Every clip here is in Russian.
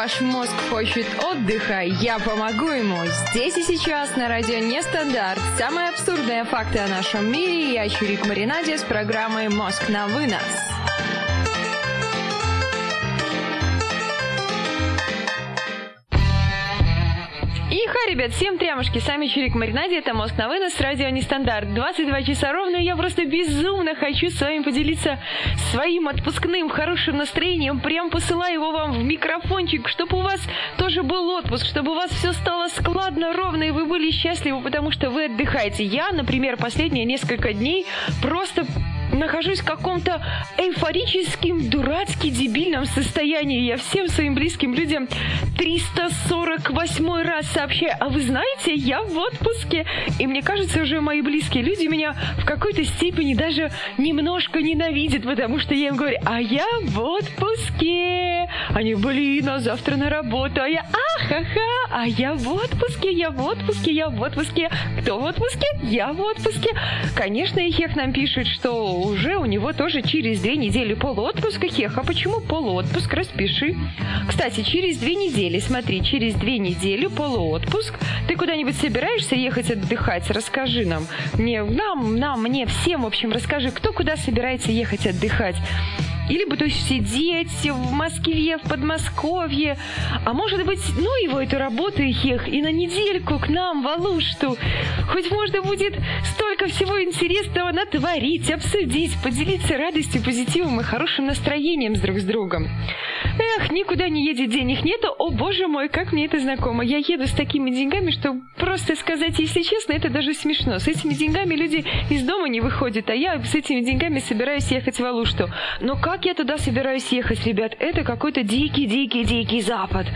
Ваш мозг хочет отдыха, я помогу ему. Здесь и сейчас на радио Нестандарт. Самые абсурдные факты о нашем мире. Я Чурик Маринаде с программой «Мозг на вынос». Ха, ребят, всем трямушки, сами Чурик Маринаде, это Мозг на вынос, радио Нестандарт. 22 часа ровно, и я просто безумно хочу с вами поделиться своим отпускным хорошим настроением. Прям посылаю его вам в микрофончик, чтобы у вас тоже был отпуск, чтобы у вас все стало складно, ровно, и вы были счастливы, потому что вы отдыхаете. Я, например, последние несколько дней просто нахожусь в каком-то эйфорическим, дурацки дебильном состоянии. Я всем своим близким людям 348 раз сообщаю, а вы знаете, я в отпуске. И мне кажется, уже мои близкие люди меня в какой-то степени даже немножко ненавидят, потому что я им говорю, а я в отпуске. Они, блин, а завтра на работу, а я, ахаха, а я в отпуске, я в отпуске, я в отпуске. Кто в отпуске? Я в отпуске. Конечно, Ихех нам пишет, что уже у него тоже через две недели полуотпуска. Хех, а почему полуотпуск? Распиши. Кстати, через две недели, смотри, через две недели полуотпуск. Ты куда-нибудь собираешься ехать отдыхать? Расскажи нам. Мне, нам, нам, мне, всем, в общем, расскажи, кто куда собирается ехать отдыхать. Или бы, то есть, сидеть в Москве, в Подмосковье. А может быть, ну его эту работу их, и на недельку к нам, в Алушту. Хоть можно будет столько всего интересного натворить, обсудить, поделиться радостью, позитивом и хорошим настроением с друг с другом. Эх, никуда не едет, денег нету. О, боже мой, как мне это знакомо. Я еду с такими деньгами, что просто сказать, если честно, это даже смешно. С этими деньгами люди из дома не выходят, а я с этими деньгами собираюсь ехать в Алушту. Но как как я туда собираюсь ехать, ребят? Это какой-то дикий-дикий-дикий запад.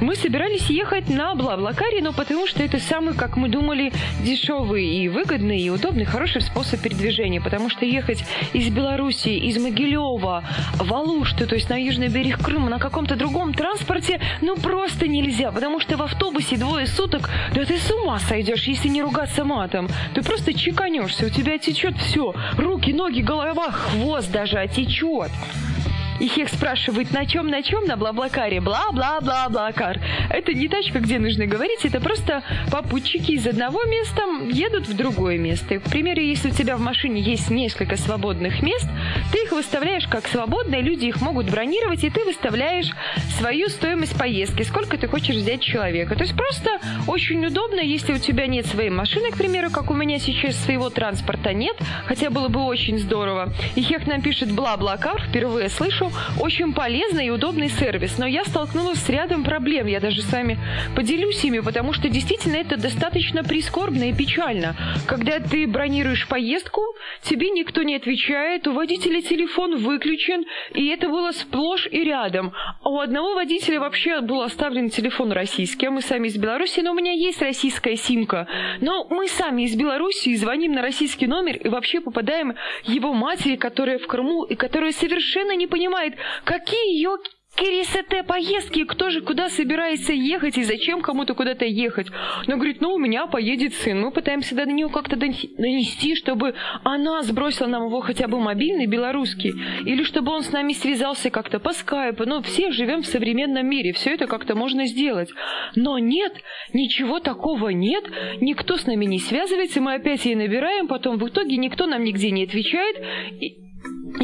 Мы собирались ехать на Блаблакаре, но потому что это самый, как мы думали, дешевый и выгодный, и удобный, хороший способ передвижения. Потому что ехать из Беларуси, из Могилева в Алушту, то есть на южный берег Крыма, на каком-то другом транспорте, ну просто нельзя. Потому что в автобусе двое суток, да ты с ума сойдешь, если не ругаться матом. Ты просто чеканешься, у тебя течет все. Руки, ноги, голова, хвост даже отечет. Bye. И Хех спрашивает, на чем, на чем, на Блаблакаре, бла-бла-бла-блакар. Это не тачка, где нужно говорить, это просто попутчики из одного места едут в другое место. к примеру, если у тебя в машине есть несколько свободных мест, ты их выставляешь как свободные, люди их могут бронировать, и ты выставляешь свою стоимость поездки, сколько ты хочешь взять человека. То есть просто очень удобно, если у тебя нет своей машины, к примеру, как у меня сейчас своего транспорта нет, хотя было бы очень здорово. И Хех нам пишет бла-блакар, впервые слышу, хорошо, очень полезный и удобный сервис, но я столкнулась с рядом проблем. Я даже с вами поделюсь ими, потому что действительно это достаточно прискорбно и печально. Когда ты бронируешь поездку, тебе никто не отвечает, у водителя телефон выключен, и это было сплошь и рядом. А у одного водителя вообще был оставлен телефон российский, а мы сами из Беларуси, но у меня есть российская симка. Но мы сами из Беларуси звоним на российский номер и вообще попадаем его матери, которая в Крыму и которая совершенно не понимает, понимает, какие ее Кирисете поездки, кто же куда собирается ехать и зачем кому-то куда-то ехать. Она говорит, ну у меня поедет сын. Мы пытаемся до нее как-то донести, чтобы она сбросила нам его хотя бы мобильный белорусский. Или чтобы он с нами связался как-то по скайпу. Ну все живем в современном мире, все это как-то можно сделать. Но нет, ничего такого нет. Никто с нами не связывается, мы опять ей набираем, потом в итоге никто нам нигде не отвечает. И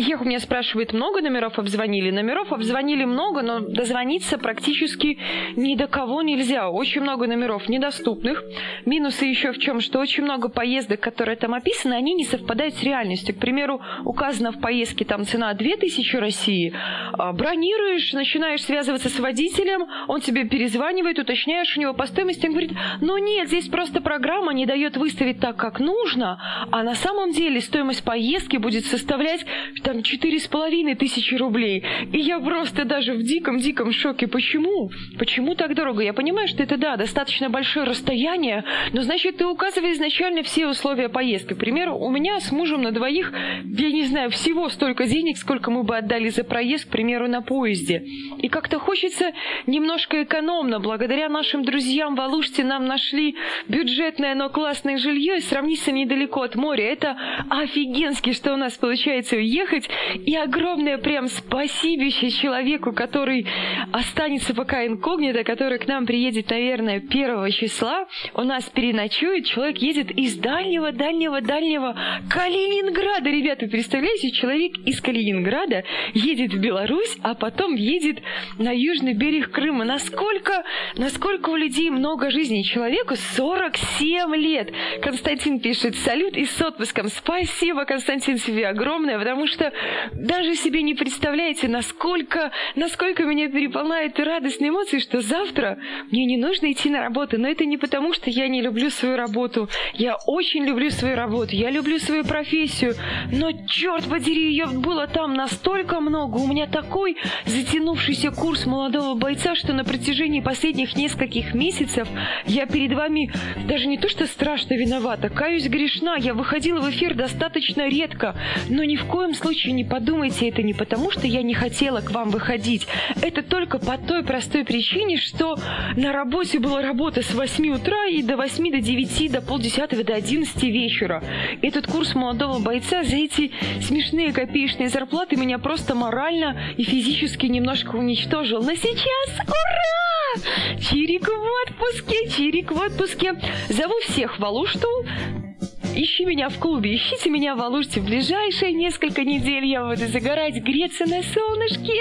их у меня спрашивает, много номеров обзвонили? Номеров обзвонили много, но дозвониться практически ни до кого нельзя. Очень много номеров недоступных. Минусы еще в чем, что очень много поездок, которые там описаны, они не совпадают с реальностью. К примеру, указано в поездке там цена 2000 России. А, бронируешь, начинаешь связываться с водителем, он тебе перезванивает, уточняешь у него по стоимости, он говорит, ну нет, здесь просто программа не дает выставить так, как нужно, а на самом деле стоимость поездки будет составлять там четыре с половиной тысячи рублей. И я просто даже в диком-диком шоке. Почему? Почему так дорого? Я понимаю, что это, да, достаточно большое расстояние, но, значит, ты указываешь изначально все условия поездки. К примеру, у меня с мужем на двоих, я не знаю, всего столько денег, сколько мы бы отдали за проезд, к примеру, на поезде. И как-то хочется немножко экономно. Благодаря нашим друзьям в Алуште нам нашли бюджетное, но классное жилье и сравнительно недалеко от моря. Это офигенски, что у нас получается уехать быть. И огромное прям спасибище человеку, который останется пока инкогнито, который к нам приедет, наверное, первого числа. У нас переночует. Человек едет из дальнего, дальнего, дальнего Калининграда. Ребята, представляете, человек из Калининграда едет в Беларусь, а потом едет на южный берег Крыма. Насколько, насколько у людей много жизни. Человеку 47 лет. Константин пишет, салют и с отпуском. Спасибо, Константин, себе огромное, потому что даже себе не представляете, насколько, насколько меня переполняют радостные эмоции, что завтра мне не нужно идти на работу. Но это не потому, что я не люблю свою работу. Я очень люблю свою работу, я люблю свою профессию. Но, черт подери, ее было там настолько много. У меня такой затянувшийся курс молодого бойца, что на протяжении последних нескольких месяцев я перед вами даже не то что страшно виновата, каюсь грешна. Я выходила в эфир достаточно редко, но ни в коем случае не подумайте это не потому, что я не хотела к вам выходить. Это только по той простой причине, что на работе была работа с 8 утра и до 8 до 9, до полдесятого, до 11 вечера. Этот курс молодого бойца за эти смешные копеечные зарплаты меня просто морально и физически немножко уничтожил. Но сейчас, ура! Чирик в отпуске, Чирик в отпуске. Зову всех в Алушту. Ищи меня в клубе, ищите меня в Алуште. В ближайшие несколько недель я буду загорать, греться на солнышке.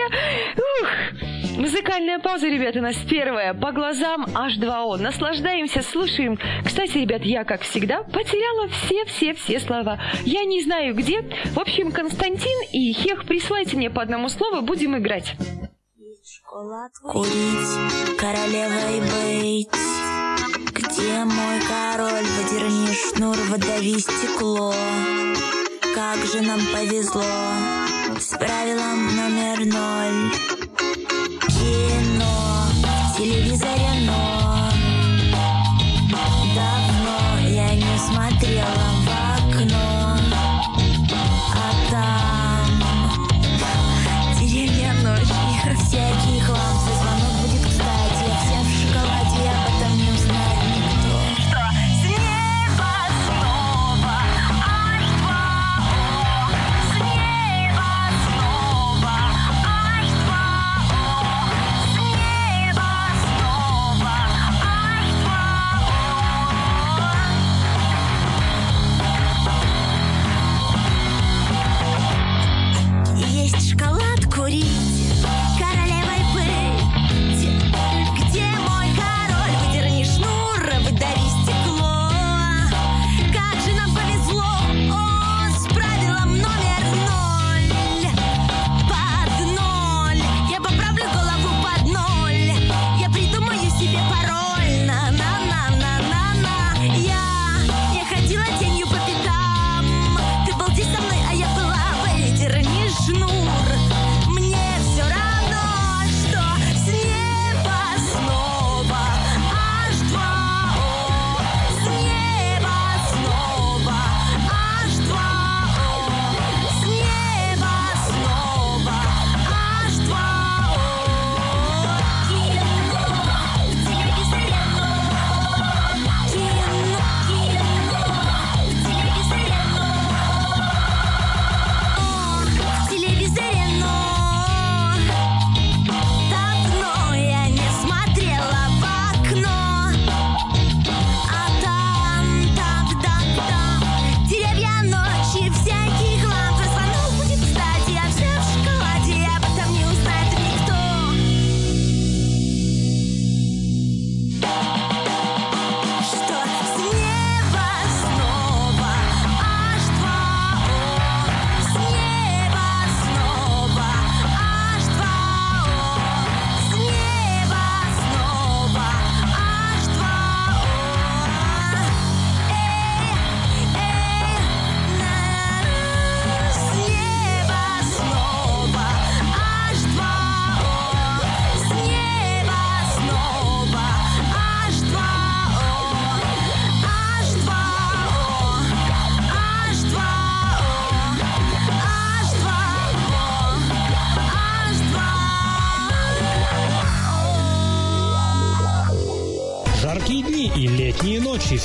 Ух! Музыкальная пауза, ребята, у нас первая. По глазам H2O. Наслаждаемся, слушаем. Кстати, ребят, я, как всегда, потеряла все-все-все слова. Я не знаю где. В общем, Константин и Хех, присылайте мне по одному слову, будем играть. Курить, королевой быть. Где мой король? Выдерни шнур, выдави стекло. Как же нам повезло с правилом номер ноль. Кино в телевизоре, но давно я не смотрела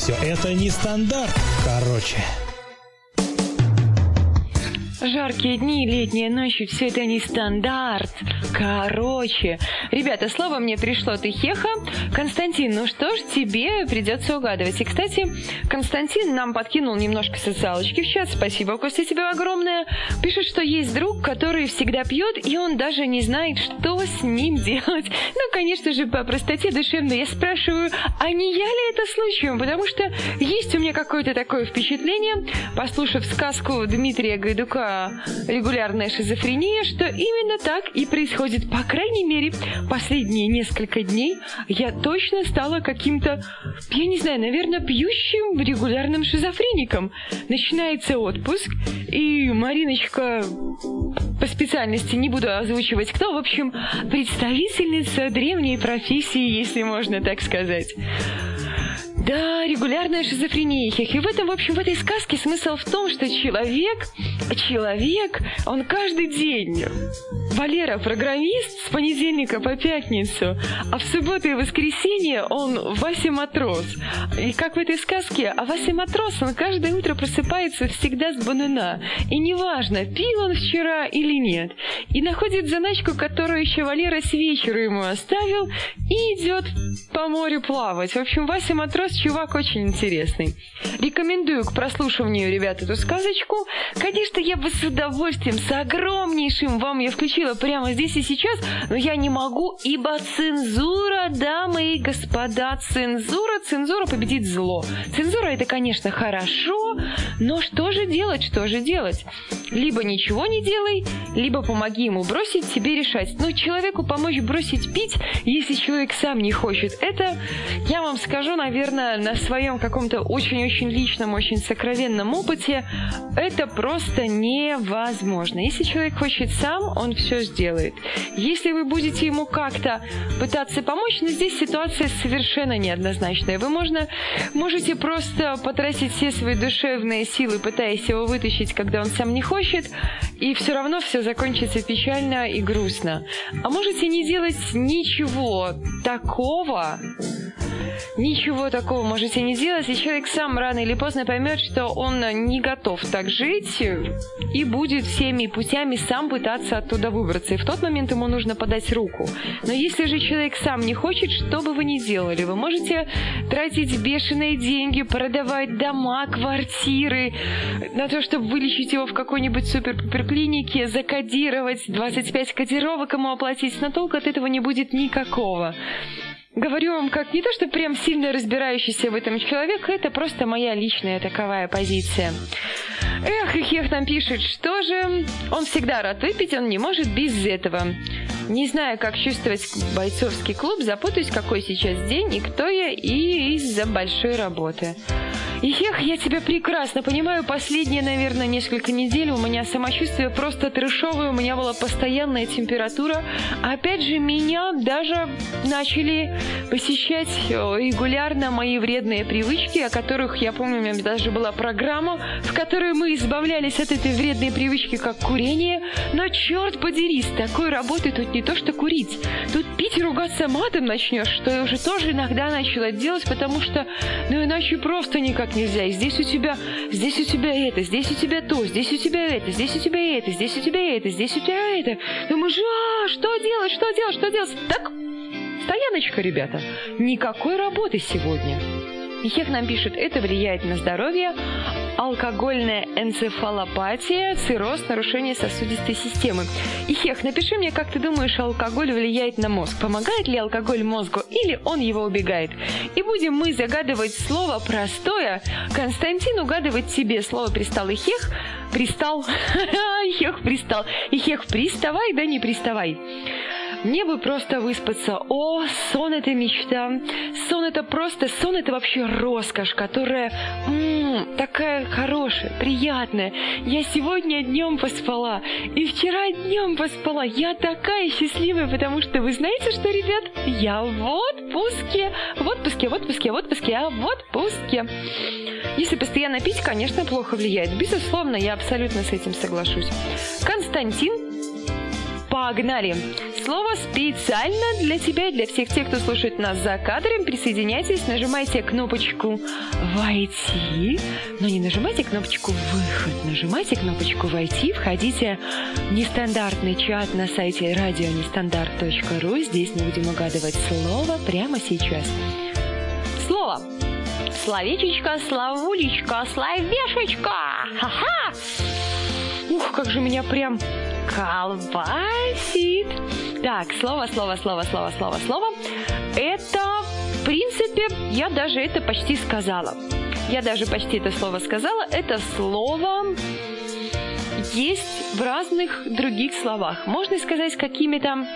все это не стандарт. Короче. Жаркие дни, летние ночи, все это не стандарт. Короче, ребята, слово мне пришло от Ихеха. Константин, ну что ж, тебе придется угадывать. И, кстати, Константин нам подкинул немножко социалочки в чат. Спасибо, Костя, тебе огромное. Пишет, что есть друг, который всегда пьет, и он даже не знает, что с ним делать. Ну, конечно же, по простоте душевной я спрашиваю, а не я ли это случаем? Потому что есть у меня какое-то такое впечатление, послушав сказку Дмитрия Гайдука «Регулярная шизофрения», что именно так и происходит. По крайней мере, последние несколько дней я точно стала каким-то, я не знаю, наверное, пьющим регулярным шизофреником. Начинается отпуск, и Мариночка по специальности не буду озвучивать кто, в общем, представительница древней профессии, если можно так сказать. Да, регулярная шизофрения. И в этом, в общем, в этой сказке смысл в том, что человек, человек, он каждый день Валера программист с понедельника по пятницу, а в субботу и воскресенье он Вася Матрос. И как в этой сказке, а Вася Матрос, он каждое утро просыпается всегда с банана. И неважно, пил он вчера или нет. И находит заначку, которую еще Валера с вечера ему оставил, и идет по морю плавать. В общем, Вася Матрос чувак очень интересный. Рекомендую к прослушиванию, ребят, эту сказочку. Конечно, я бы с удовольствием, с огромнейшим вам я включила прямо здесь и сейчас, но я не могу, ибо цензура, дамы и господа, цензура, цензура победит зло. Цензура это, конечно, хорошо, но что же делать, что же делать? Либо ничего не делай, либо помоги ему бросить, тебе решать. Ну, человеку помочь бросить пить, если человек сам не хочет, это, я вам скажу, наверное, на своем каком-то очень-очень личном, очень сокровенном опыте, это просто невозможно. Если человек хочет сам, он все сделает. Если вы будете ему как-то пытаться помочь, но здесь ситуация совершенно неоднозначная. Вы можно, можете просто потратить все свои душевные силы, пытаясь его вытащить, когда он сам не хочет, и все равно все закончится печально и грустно. А можете не делать ничего такого, ничего такого можете не делать, и человек сам рано или поздно поймет, что он не готов так жить и будет всеми путями сам пытаться оттуда выбраться. И в тот момент ему нужно подать руку. Но если же человек сам не хочет, что бы вы ни делали, вы можете тратить бешеные деньги, продавать дома, квартиры на то, чтобы вылечить его в какой-нибудь супер-клинике, закодировать, 25 кодировок ему оплатить, но толку от этого не будет никакого. Говорю вам, как не то, что прям сильно разбирающийся в этом человек, это просто моя личная таковая позиция. Эх, их Ихех нам пишет, что же он всегда рад выпить, он не может без этого. Не знаю, как чувствовать бойцовский клуб, запутаюсь, какой сейчас день и кто я, и из-за большой работы. Ехех, я тебя прекрасно понимаю. Последние, наверное, несколько недель у меня самочувствие просто трешовое, у меня была постоянная температура. Опять же, меня даже начали посещать регулярно мои вредные привычки, о которых, я помню, у меня даже была программа, в которой мы избавлялись от этой вредной привычки, как курение. Но черт подери, с такой работой тут не то что курить. Тут пить и ругаться матом начнешь, что я уже тоже иногда начала делать, потому что, ну иначе просто никак нельзя. И здесь у тебя, здесь у тебя это, здесь у тебя то, здесь у тебя это, здесь у тебя это, здесь у тебя это, здесь у тебя это. Думаешь, а, что делать, что делать, что делать? Так, стояночка, ребята. Никакой работы сегодня. Хех нам пишет, это влияет на здоровье, алкогольная энцефалопатия, цирроз, нарушение сосудистой системы. И Хех, напиши мне, как ты думаешь, алкоголь влияет на мозг. Помогает ли алкоголь мозгу или он его убегает? И будем мы загадывать слово простое. Константин угадывать тебе слово пристал и Хех. Пристал. Хех пристал. И Хех приставай, да не приставай. Мне бы просто выспаться. О, сон это мечта. Сон это просто, сон это вообще роскошь, которая м-м, такая хорошая, приятная. Я сегодня днем поспала, и вчера днем поспала. Я такая счастливая, потому что вы знаете, что, ребят, я в отпуске. В отпуске, в отпуске, в отпуске, а в отпуске. Если постоянно пить, конечно, плохо влияет. Безусловно, я абсолютно с этим соглашусь. Константин Погнали! Слово специально для тебя и для всех тех, кто слушает нас за кадром. Присоединяйтесь, нажимайте кнопочку «Войти», но не нажимайте кнопочку «Выход», нажимайте кнопочку «Войти», входите в нестандартный чат на сайте радионестандарт.ру. Здесь мы будем угадывать слово прямо сейчас. Слово. Словечечко, словулечко, словешечка. Ха-ха! Ух, как же меня прям колбасит. Так, слово, слово, слово, слово, слово, слово. Это, в принципе, я даже это почти сказала. Я даже почти это слово сказала. Это слово есть в разных других словах. Можно сказать какими-то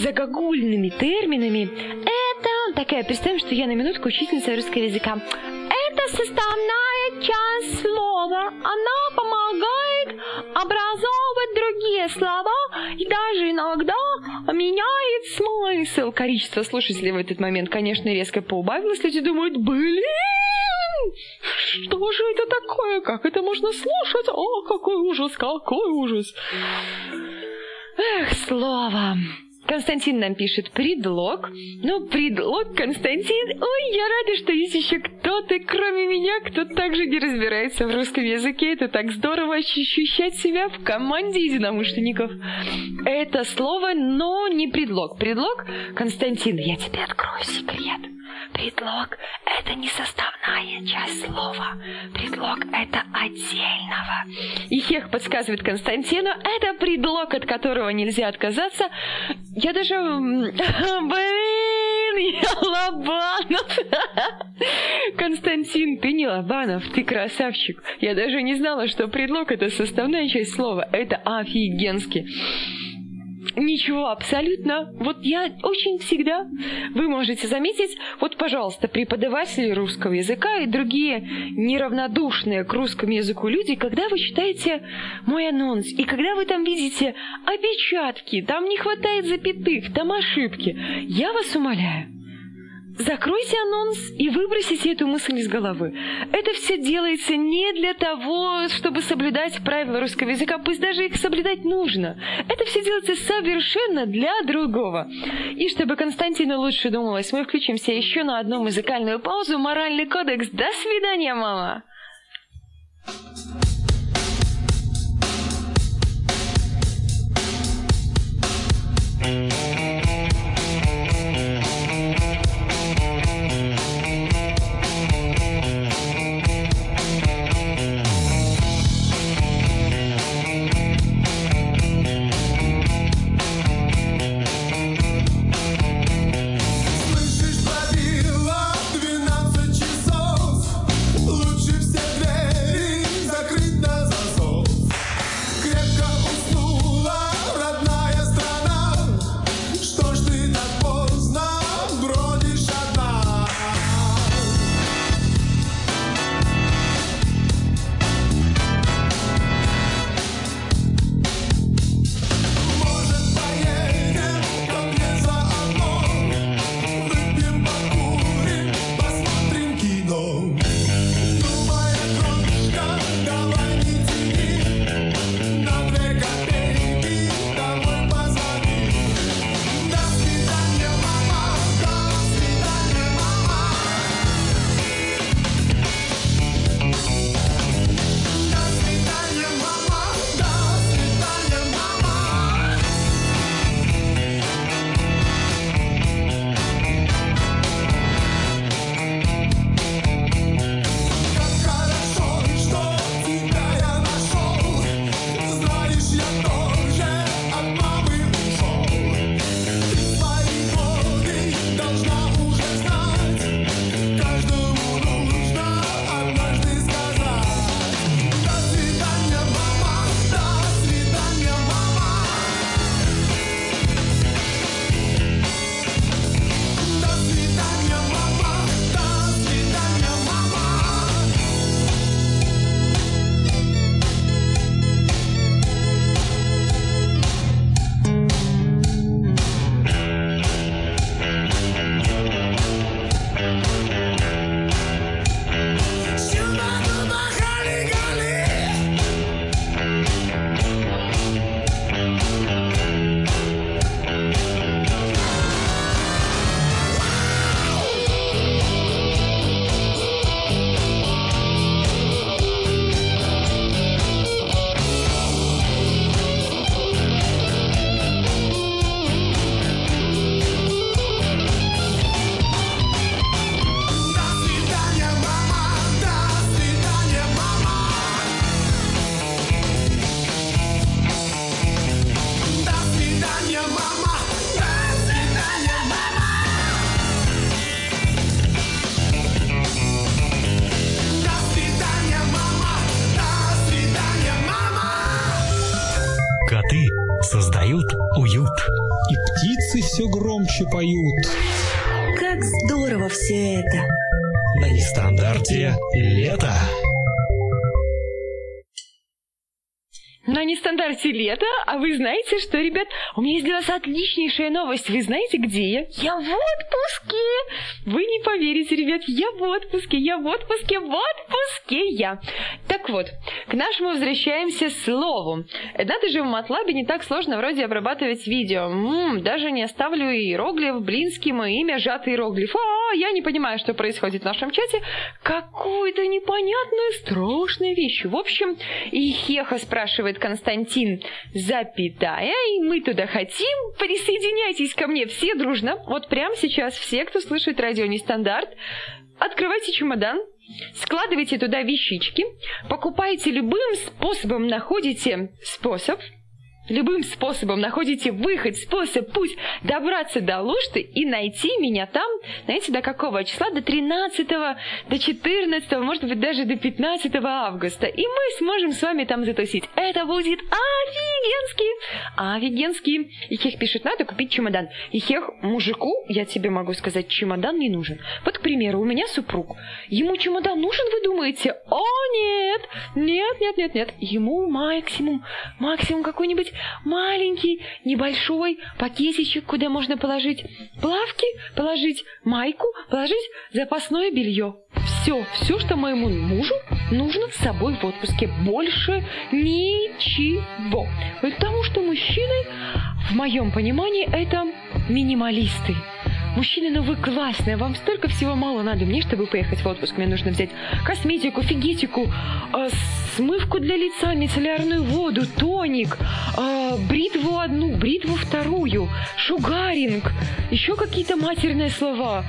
загогульными терминами. Это такая, представим, что я на минутку учительница русского языка. Это составная часть слова. Она помогает образовывать другие слова и даже иногда меняет смысл. Количество слушателей в этот момент, конечно, резко поубавилось. Люди думают, блин, что же это такое? Как это можно слушать? О, какой ужас, какой ужас. Эх, слово. Константин нам пишет предлог. Ну, предлог, Константин. Ой, я рада, что есть еще кто-то, кроме меня, кто также не разбирается в русском языке. Это так здорово ощущать себя в команде единомышленников. Это слово, но не предлог. Предлог, Константин, я тебе открою секрет. Предлог – это не составная часть слова. Предлог – это отдельного. И Хех подсказывает Константину, это предлог, от которого нельзя отказаться. Я даже... Блин, я Лобанов. Константин, ты не Лобанов, ты красавчик. Я даже не знала, что предлог – это составная часть слова. Это офигенски. Ничего, абсолютно. Вот я очень всегда, вы можете заметить, вот, пожалуйста, преподаватели русского языка и другие неравнодушные к русскому языку люди, когда вы читаете мой анонс, и когда вы там видите опечатки, там не хватает запятых, там ошибки, я вас умоляю, Закройте анонс и выбросите эту мысль из головы. Это все делается не для того, чтобы соблюдать правила русского языка, пусть даже их соблюдать нужно. Это все делается совершенно для другого. И чтобы Константину лучше думалось, мы включимся еще на одну музыкальную паузу. Моральный кодекс. До свидания, мама! Слышишь, пробило громче поют. Как здорово все это! На нестандарте лето. На нестандарте лето, а вы знаете, что, ребят, у меня есть для вас отличнейшая новость. Вы знаете, где я? Я в отпуске! Вы не поверите, ребят, я в отпуске, я в отпуске, в отпуске я. Так вот, к нашему возвращаемся слову. Надо же в Матлабе не так сложно вроде обрабатывать видео. М-м, даже не оставлю иероглиф, блинский, мое имя, сжатый иероглиф. А, я не понимаю, что происходит в нашем чате. Какую-то непонятную, страшную вещь. В общем, и Хеха спрашивает, спрашивает Константин, запятая, и мы туда хотим. Присоединяйтесь ко мне все дружно. Вот прямо сейчас все, кто слышит радио Нестандарт, открывайте чемодан, складывайте туда вещички, покупайте любым способом, находите способ – любым способом находите выход, способ, путь добраться до Лушты и найти меня там, знаете, до какого числа? До 13, до 14, может быть, даже до 15 августа. И мы сможем с вами там затусить. Это будет офигенский! Офигенский! И Хех пишет, надо купить чемодан. И Хех мужику, я тебе могу сказать, чемодан не нужен. Вот, к примеру, у меня супруг. Ему чемодан нужен, вы думаете? О, нет! Нет, нет, нет, нет. Ему максимум, максимум какой-нибудь маленький, небольшой пакетичек, куда можно положить плавки, положить майку, положить запасное белье. Все, все, что моему мужу нужно с собой в отпуске. Больше ничего. Потому что мужчины, в моем понимании, это минималисты. Мужчины, ну вы классные, вам столько всего мало надо. Мне, чтобы поехать в отпуск, мне нужно взять косметику, фигетику, э, смывку для лица, мицеллярную воду, тоник, э, бритву одну, бритву вторую, шугаринг, еще какие-то матерные слова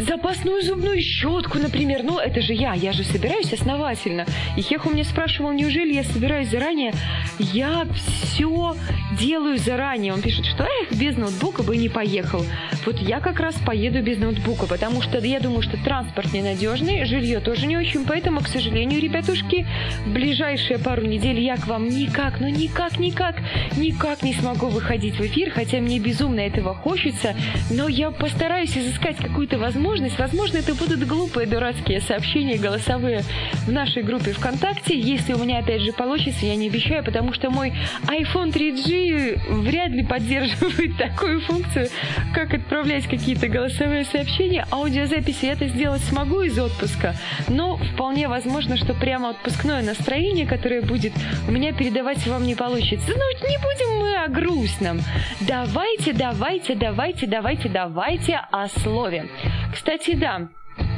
запасную зубную щетку, например. Ну, это же я, я же собираюсь основательно. И Хеху мне спрашивал, неужели я собираюсь заранее? Я все делаю заранее. Он пишет, что эх, без ноутбука бы не поехал. Вот я как раз поеду без ноутбука, потому что я думаю, что транспорт ненадежный, жилье тоже не очень, поэтому, к сожалению, ребятушки, в ближайшие пару недель я к вам никак, ну никак, никак, никак не смогу выходить в эфир, хотя мне безумно этого хочется, но я постараюсь изыскать какую-то возможность возможность. Возможно, это будут глупые, дурацкие сообщения голосовые в нашей группе ВКонтакте. Если у меня опять же получится, я не обещаю, потому что мой iPhone 3G вряд ли поддерживает такую функцию, как отправлять какие-то голосовые сообщения. Аудиозаписи я это сделать смогу из отпуска, но вполне возможно, что прямо отпускное настроение, которое будет у меня передавать вам не получится. Ну, не будем мы о грустном. Давайте, давайте, давайте, давайте, давайте о слове. Кстати, да,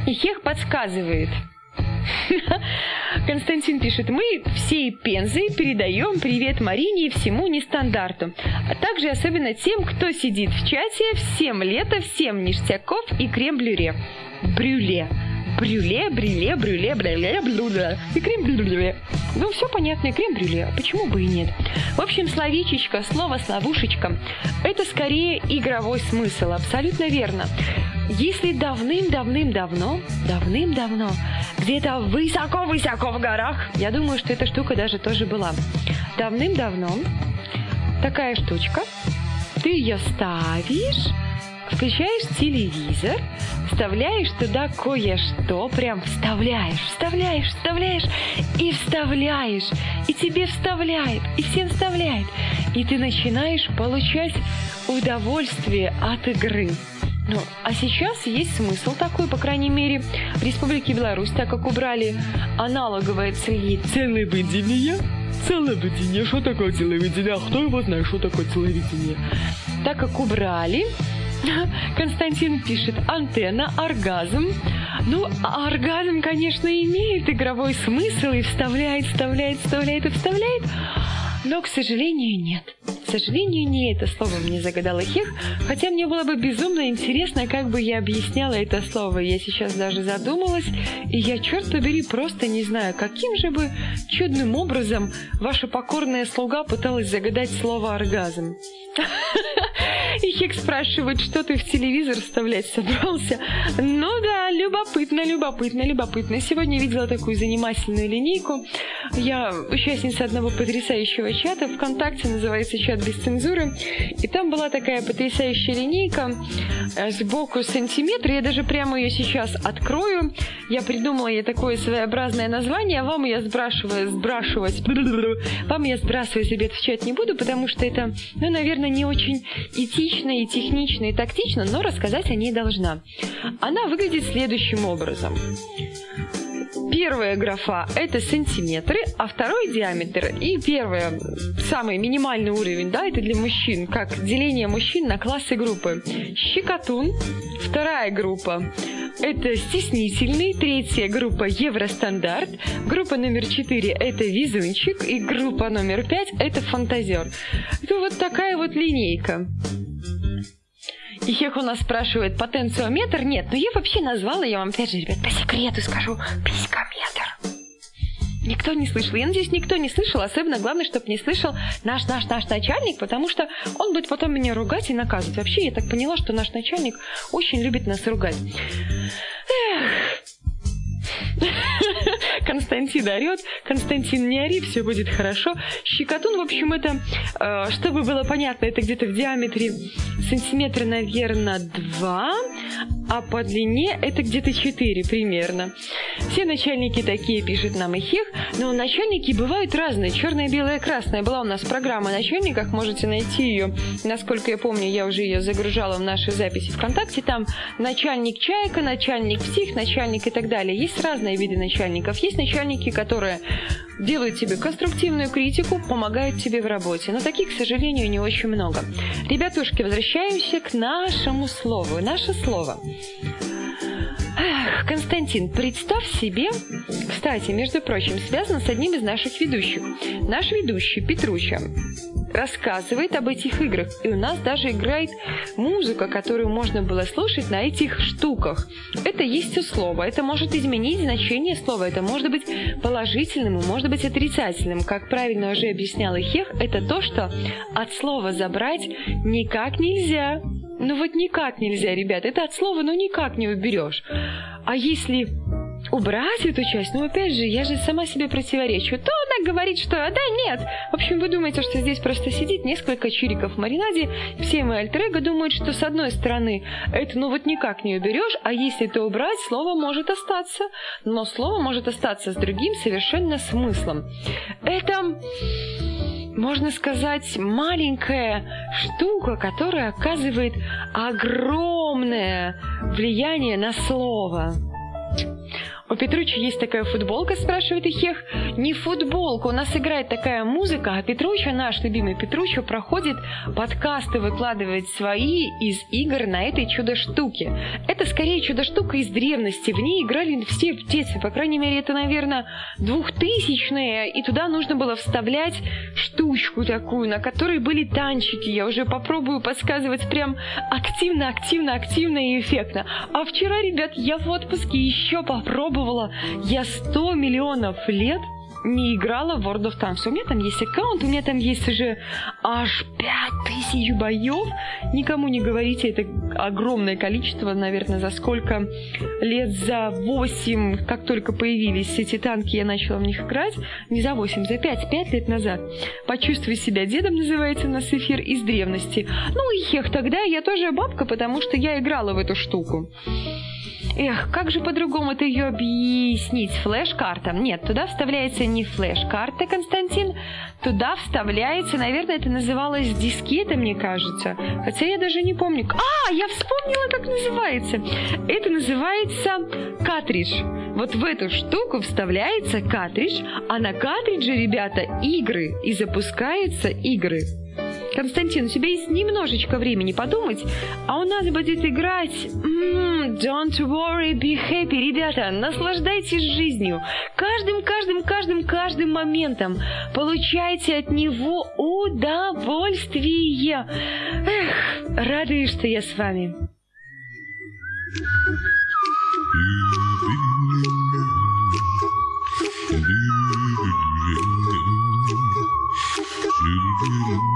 Ихех подсказывает. Константин пишет, мы всей Пензы передаем привет Марине и всему нестандарту, а также особенно тем, кто сидит в чате, всем лето, всем ништяков и крем-брюле. Брюле брюле, брюле, брюле, брюле, блюле и крем-брюле. Ну, все понятно, и крем-брюле, почему бы и нет. В общем, словечечко, слово словушечка – это скорее игровой смысл, абсолютно верно. Если давным-давным-давно, давным-давно, где-то высоко-высоко в горах, я думаю, что эта штука даже тоже была. Давным-давно такая штучка, ты ее ставишь, включаешь телевизор, вставляешь туда кое-что, прям вставляешь, вставляешь, вставляешь и вставляешь, и тебе вставляет, и всем вставляет, и ты начинаешь получать удовольствие от игры. Ну, а сейчас есть смысл такой, по крайней мере, в Республике Беларусь, так как убрали аналоговое телевидение. Телевидение, что такое телевидение? А кто его знает, что такое телевидение? Так как убрали, Константин пишет, антенна, оргазм. Ну, а оргазм, конечно, имеет игровой смысл и вставляет, вставляет, вставляет и вставляет. Но, к сожалению, нет. К сожалению, не это слово мне загадало Хех, хотя мне было бы безумно интересно, как бы я объясняла это слово. Я сейчас даже задумалась, и я, черт побери, просто не знаю, каким же бы чудным образом ваша покорная слуга пыталась загадать слово «оргазм». И Хек спрашивает, что ты в телевизор вставлять собрался. Ну да, любопытно, любопытно, любопытно. Сегодня видела такую занимательную линейку. Я участница одного потрясающего чата. ВКонтакте называется чат без цензуры. И там была такая потрясающая линейка э, сбоку сантиметр. Я даже прямо ее сейчас открою. Я придумала ей такое своеобразное название, вам я сбрасываю, сбрасывать, вам я сбрасывать, ребят, в чат не буду, потому что это, ну, наверное, не очень этично и технично и тактично, но рассказать о ней должна. Она выглядит следующим образом. Первая графа – это сантиметры, а второй диаметр и первый, самый минимальный уровень, да, это для мужчин, как деление мужчин на классы группы. Щекотун, вторая группа – это стеснительный, третья группа – евростандарт, группа номер четыре – это везунчик, и группа номер пять – это фантазер. Это вот такая вот линейка. Их у нас спрашивает потенциометр. Нет, ну я вообще назвала, я вам опять же, ребят, по секрету скажу, писькометр. Никто не слышал. Я надеюсь, никто не слышал. Особенно главное, чтобы не слышал наш, наш, наш начальник, потому что он будет потом меня ругать и наказывать. Вообще, я так поняла, что наш начальник очень любит нас ругать. Эх. Константин орет. Константин, не ори, все будет хорошо. Щекотун, в общем, это, э, чтобы было понятно, это где-то в диаметре сантиметра, наверное, 2, а по длине это где-то 4 примерно. Все начальники такие, пишет нам их, но начальники бывают разные. Черная, белая, красная. Была у нас программа о начальниках, можете найти ее. Насколько я помню, я уже ее загружала в наши записи ВКонтакте. Там начальник чайка, начальник псих, начальник и так далее. Есть разные виды начальников. Есть начальники, которые делают тебе конструктивную критику, помогают тебе в работе. Но таких, к сожалению, не очень много. Ребятушки, возвращаемся к нашему слову. Наше слово. Эх, Константин, представь себе, кстати, между прочим, связано с одним из наших ведущих. Наш ведущий Петруча рассказывает об этих играх. И у нас даже играет музыка, которую можно было слушать на этих штуках. Это есть у слова. Это может изменить значение слова. Это может быть положительным и может быть отрицательным. Как правильно уже объяснял Ихех, это то, что от слова забрать никак нельзя. Ну вот никак нельзя, ребят. Это от слова ну никак не уберешь. А если убрать эту часть, ну опять же, я же сама себе противоречу, то она говорит, что да нет. В общем, вы думаете, что здесь просто сидит несколько чириков в маринаде, все мои альтер думают, что с одной стороны это ну вот никак не уберешь, а если это убрать, слово может остаться, но слово может остаться с другим совершенно смыслом. Это можно сказать, маленькая штука, которая оказывает огромное влияние на слово. У Петручи есть такая футболка, спрашивает Ихех. Не футболка, у нас играет такая музыка, а Петруча, наш любимый Петруча, проходит подкасты, выкладывает свои из игр на этой чудо-штуке. Это скорее чудо-штука из древности. В ней играли все в детстве, по крайней мере, это, наверное, двухтысячные, и туда нужно было вставлять штучку такую, на которой были танчики. Я уже попробую подсказывать прям активно, активно, активно и эффектно. А вчера, ребят, я в отпуске еще попробую пробовала. Я 100 миллионов лет не играла в World of Tanks. У меня там есть аккаунт, у меня там есть уже аж 5000 боев. Никому не говорите, это огромное количество, наверное, за сколько лет? За 8, как только появились эти танки, я начала в них играть. Не за 8, за 5, 5 лет назад. Почувствуй себя дедом, называется у нас эфир из древности. Ну и хех, тогда я тоже бабка, потому что я играла в эту штуку. Эх, как же по-другому это ее объяснить? Флеш-карта? Нет, туда вставляется не флеш-карта, Константин. Туда вставляется, наверное, это называлось дискета, мне кажется. Хотя я даже не помню. А, я вспомнила, как называется. Это называется картридж. Вот в эту штуку вставляется картридж, а на картридже, ребята, игры. И запускаются игры. Константин, у тебя есть немножечко времени подумать, а у нас будет играть... Mm, don't worry, be happy. Ребята, наслаждайтесь жизнью. Каждым, каждым, каждым, каждым моментом. Получайте от него удовольствие. Эх, радуюсь, что я с вами. Thank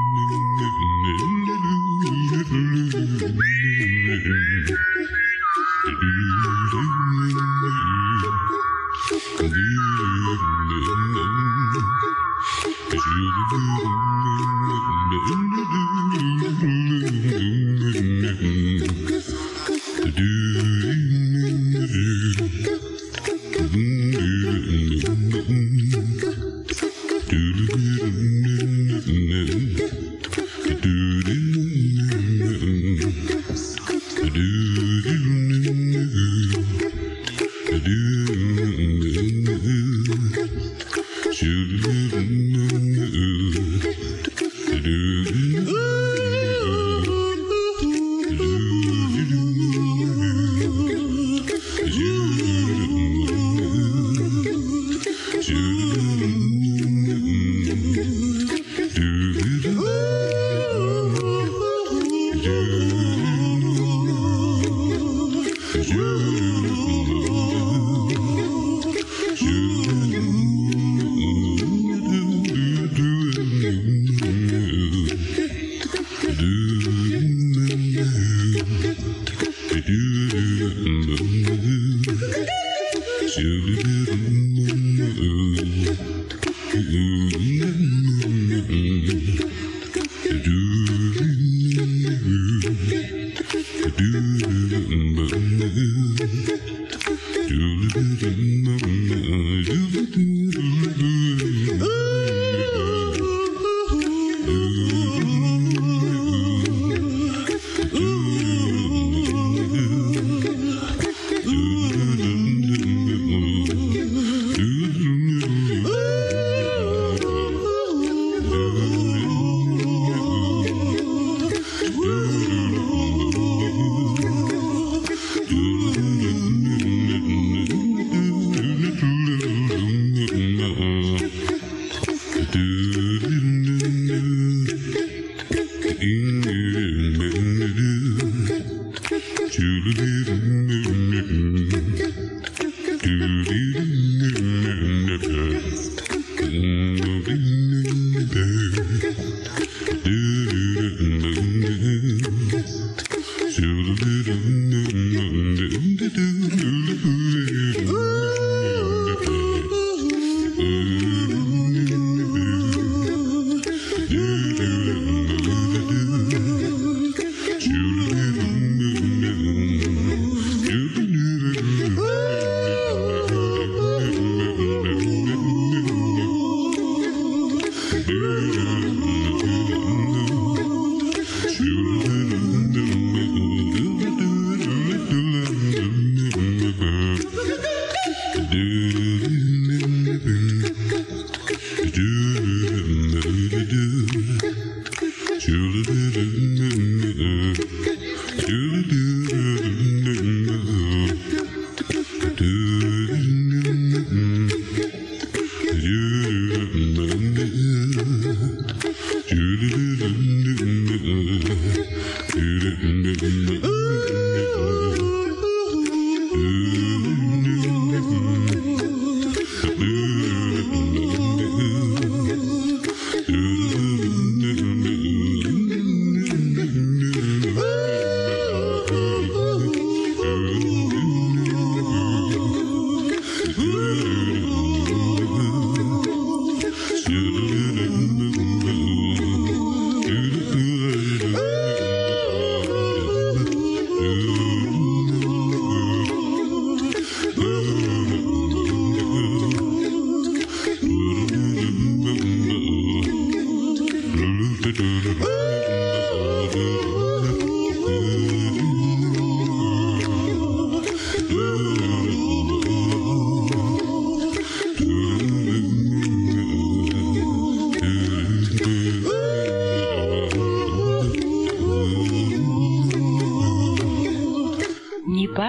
do.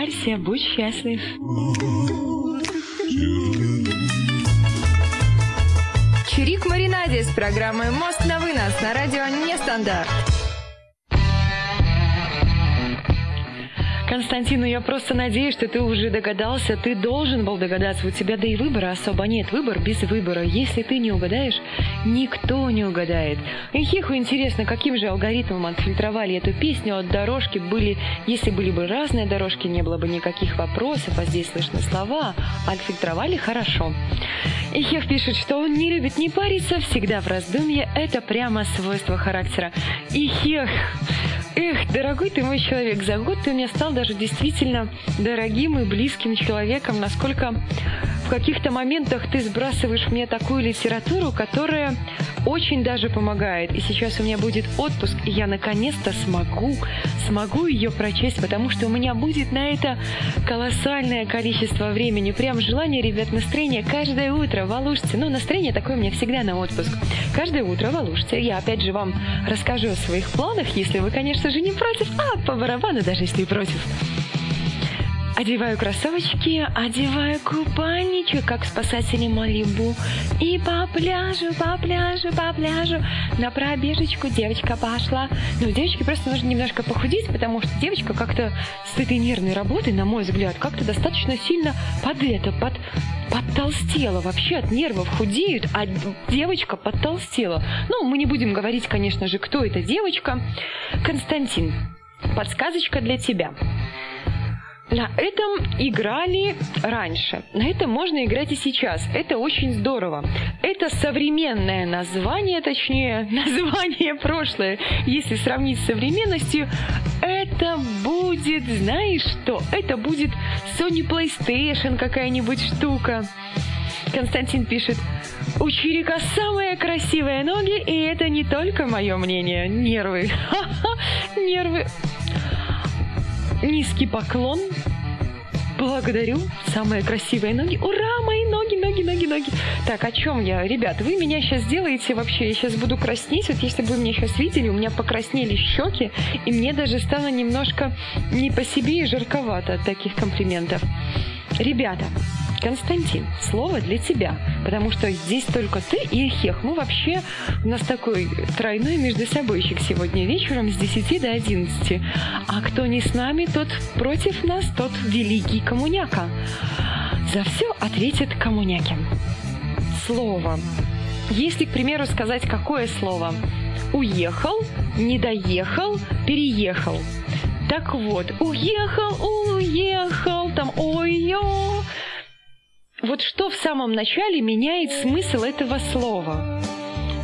Парься, будь счастлив. Чирик Маринаде с программой «Мост на вынос» на радио «Нестандарт». Константин, ну я просто надеюсь, что ты уже догадался, ты должен был догадаться. У тебя да и выбора особо нет. Выбор без выбора. Если ты не угадаешь, никто не угадает. И Хиху интересно, каким же алгоритмом отфильтровали эту песню от дорожки были, если были бы разные дорожки, не было бы никаких вопросов, а здесь слышны слова, отфильтровали хорошо. И Хех пишет, что он не любит не париться, всегда в раздумье, это прямо свойство характера. И Хех, Эх, дорогой ты мой человек, за год ты мне стал даже действительно дорогим и близким человеком, насколько в каких-то моментах ты сбрасываешь мне такую литературу, которая очень даже помогает. И сейчас у меня будет отпуск, и я наконец-то смогу, смогу ее прочесть, потому что у меня будет на это колоссальное количество времени. Прям желание, ребят, настроение каждое утро в Алуште. Ну, настроение такое у меня всегда на отпуск. Каждое утро в Алуште. Я опять же вам расскажу о своих планах, если вы, конечно же, не против. А, по барабану, даже если против. Одеваю кроссовочки, одеваю купальничек, как спасатели Малибу. И по пляжу, по пляжу, по пляжу на пробежечку девочка пошла. Но девочке просто нужно немножко похудеть, потому что девочка как-то с этой нервной работой, на мой взгляд, как-то достаточно сильно под это, под подтолстела. Вообще от нервов худеют, а девочка подтолстела. Ну, мы не будем говорить, конечно же, кто эта девочка. Константин, подсказочка для тебя. На этом играли раньше. На этом можно играть и сейчас. Это очень здорово. Это современное название, точнее, название прошлое. Если сравнить с современностью, это будет, знаешь что? Это будет Sony PlayStation какая-нибудь штука. Константин пишет, у Чирика самые красивые ноги, и это не только мое мнение. Нервы. Нервы. Низкий поклон. Благодарю. Самые красивые ноги. Ура, мои ноги, ноги, ноги, ноги. Так, о чем я? Ребят, вы меня сейчас делаете вообще, я сейчас буду краснеть. Вот если бы вы меня сейчас видели, у меня покраснели щеки, и мне даже стало немножко не по себе и жарковато от таких комплиментов. Ребята, Константин, слово для тебя, потому что здесь только ты и Хех. Мы вообще, у нас такой тройной между собойщик сегодня вечером с 10 до 11. А кто не с нами, тот против нас, тот великий коммуняка. За все ответит коммуняки. Слово. Если, к примеру, сказать какое слово? Уехал, не доехал, переехал. Так вот, уехал, уехал, там, ой-ё, вот что в самом начале меняет смысл этого слова?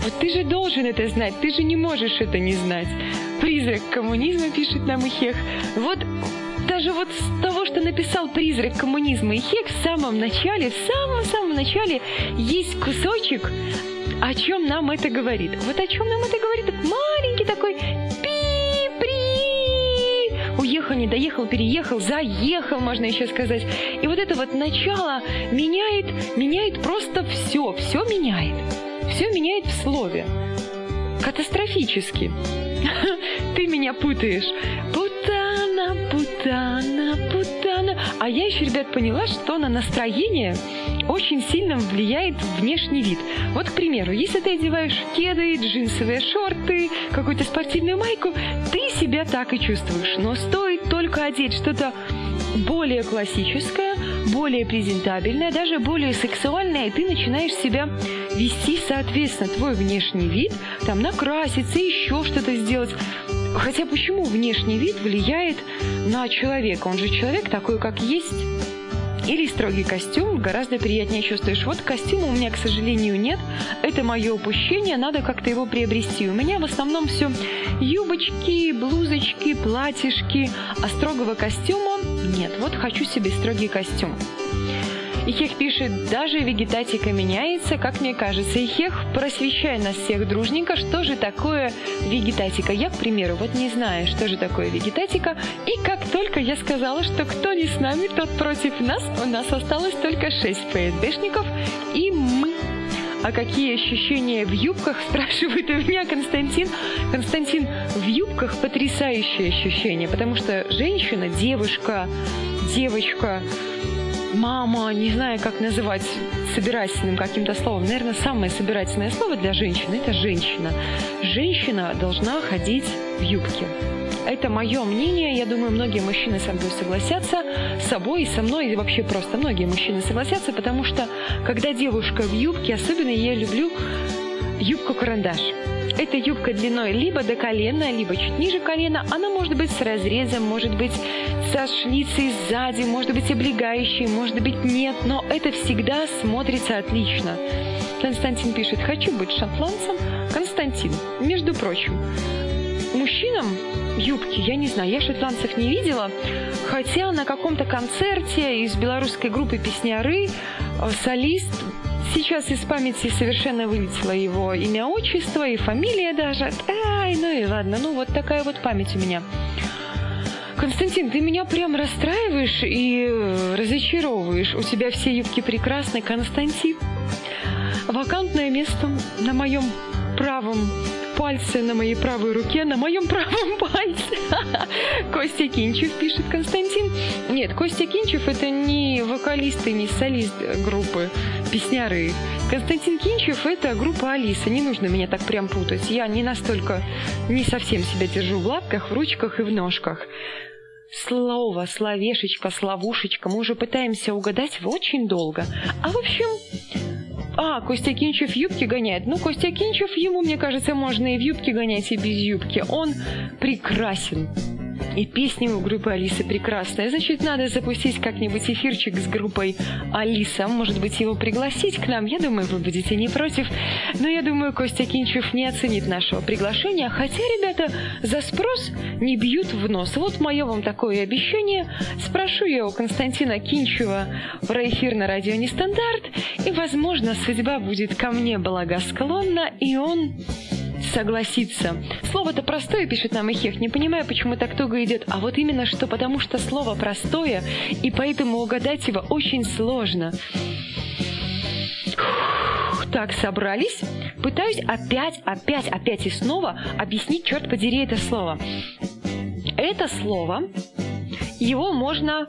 Вот ты же должен это знать, ты же не можешь это не знать. Призрак коммунизма, пишет нам Ихех. Вот даже вот с того, что написал призрак коммунизма Ихех, в самом начале, в самом-самом начале есть кусочек, о чем нам это говорит. Вот о чем нам это говорит маленький такой уехал, не доехал, переехал, заехал, можно еще сказать. И вот это вот начало меняет, меняет просто все, все меняет. Все меняет в слове. Катастрофически. Ты меня путаешь. Путана, путана, путана. А я еще, ребят, поняла, что на настроение очень сильно влияет внешний вид. Вот, к примеру, если ты одеваешь кеды, джинсовые шорты, какую-то спортивную майку, ты себя так и чувствуешь. Но стоит только одеть что-то более классическое, более презентабельное, даже более сексуальное, и ты начинаешь себя вести соответственно. Твой внешний вид, там накраситься, еще что-то сделать. Хотя почему внешний вид влияет на человека? Он же человек такой, как есть. Или строгий костюм гораздо приятнее чувствуешь. Вот костюма у меня, к сожалению, нет. Это мое упущение, надо как-то его приобрести. У меня в основном все юбочки, блузочки, платьишки, а строгого костюма нет. Вот хочу себе строгий костюм. Ихех пишет, даже вегетатика меняется, как мне кажется. Ихех, просвещай нас всех дружненько, что же такое вегетатика. Я, к примеру, вот не знаю, что же такое вегетатика. И как только я сказала, что кто не с нами, тот против нас, у нас осталось только 6 ФСБшников и мы. А какие ощущения в юбках, спрашивает у меня Константин. Константин, в юбках потрясающие ощущения, потому что женщина, девушка, девочка, мама, не знаю, как называть собирательным каким-то словом. Наверное, самое собирательное слово для женщины – это женщина. Женщина должна ходить в юбке. Это мое мнение. Я думаю, многие мужчины со мной согласятся, с собой и со мной, и вообще просто многие мужчины согласятся, потому что когда девушка в юбке, особенно я люблю юбку-карандаш. Эта юбка длиной либо до колена, либо чуть ниже колена. Она может быть с разрезом, может быть со шлицей сзади, может быть облегающей, может быть нет, но это всегда смотрится отлично. Константин пишет, хочу быть шотландцем. Константин, между прочим, мужчинам юбки, я не знаю, я шотландцев не видела, хотя на каком-то концерте из белорусской группы «Песняры» э, солист Сейчас из памяти совершенно вылетело его имя, отчество и фамилия даже. Ай, ну и ладно, ну вот такая вот память у меня. Константин, ты меня прям расстраиваешь и э, разочаровываешь. У тебя все юбки прекрасны, Константин. Вакантное место на моем правом пальце, на моей правой руке, на моем правом пальце. Костя Кинчев, пишет Константин. Нет, Костя Кинчев это не вокалист и не солист группы Песняры. Константин Кинчев это группа Алиса. Не нужно меня так прям путать. Я не настолько, не совсем себя держу в лапках, в ручках и в ножках. Слово, словешечка, словушечка мы уже пытаемся угадать очень долго. А в общем, а, Костя Кинчев юбки гоняет. Ну, Костя Кинчев, ему, мне кажется, можно и в юбке гонять, и без юбки. Он прекрасен. И песни у группы Алисы прекрасная. Значит, надо запустить как-нибудь эфирчик с группой Алиса. Может быть, его пригласить к нам. Я думаю, вы будете не против. Но я думаю, Костя Кинчев не оценит нашего приглашения. Хотя, ребята, за спрос не бьют в нос. Вот мое вам такое обещание. Спрошу я у Константина Кинчева про эфир на радио Нестандарт. И, возможно, судьба будет ко мне благосклонна, и он согласиться. Слово-то простое, пишет нам Ихех, не понимаю, почему так туго идет. А вот именно что, потому что слово простое, и поэтому угадать его очень сложно. Так, собрались. Пытаюсь опять, опять, опять и снова объяснить, черт подери, это слово. Это слово, его можно